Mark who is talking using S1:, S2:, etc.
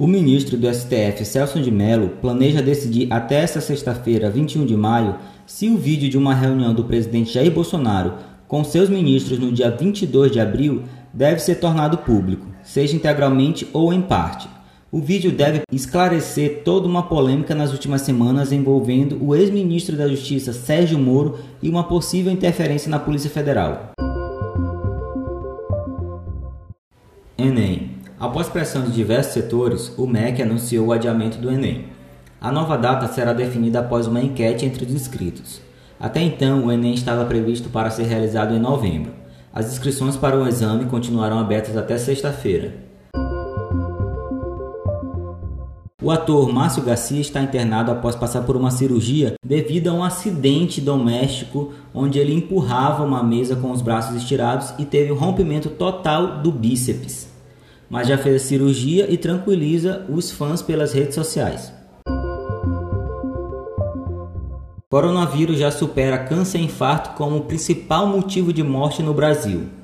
S1: O ministro do STF, Celso de Mello, planeja decidir até esta sexta-feira, 21 de maio, se o vídeo de uma reunião do presidente Jair Bolsonaro com seus ministros no dia 22 de abril deve ser tornado público, seja integralmente ou em parte. O vídeo deve esclarecer toda uma polêmica nas últimas semanas envolvendo o ex-ministro da Justiça Sérgio Moro e uma possível interferência na Polícia Federal. Enem. Após pressão de diversos setores, o MEC anunciou o adiamento do Enem. A nova data será definida após uma enquete entre os inscritos. Até então, o Enem estava previsto para ser realizado em novembro. As inscrições para o exame continuarão abertas até sexta-feira. O ator Márcio Garcia está internado após passar por uma cirurgia devido a um acidente doméstico onde ele empurrava uma mesa com os braços estirados e teve um rompimento total do bíceps mas já fez a cirurgia e tranquiliza os fãs pelas redes sociais. Coronavírus já supera câncer e infarto como o principal motivo de morte no Brasil.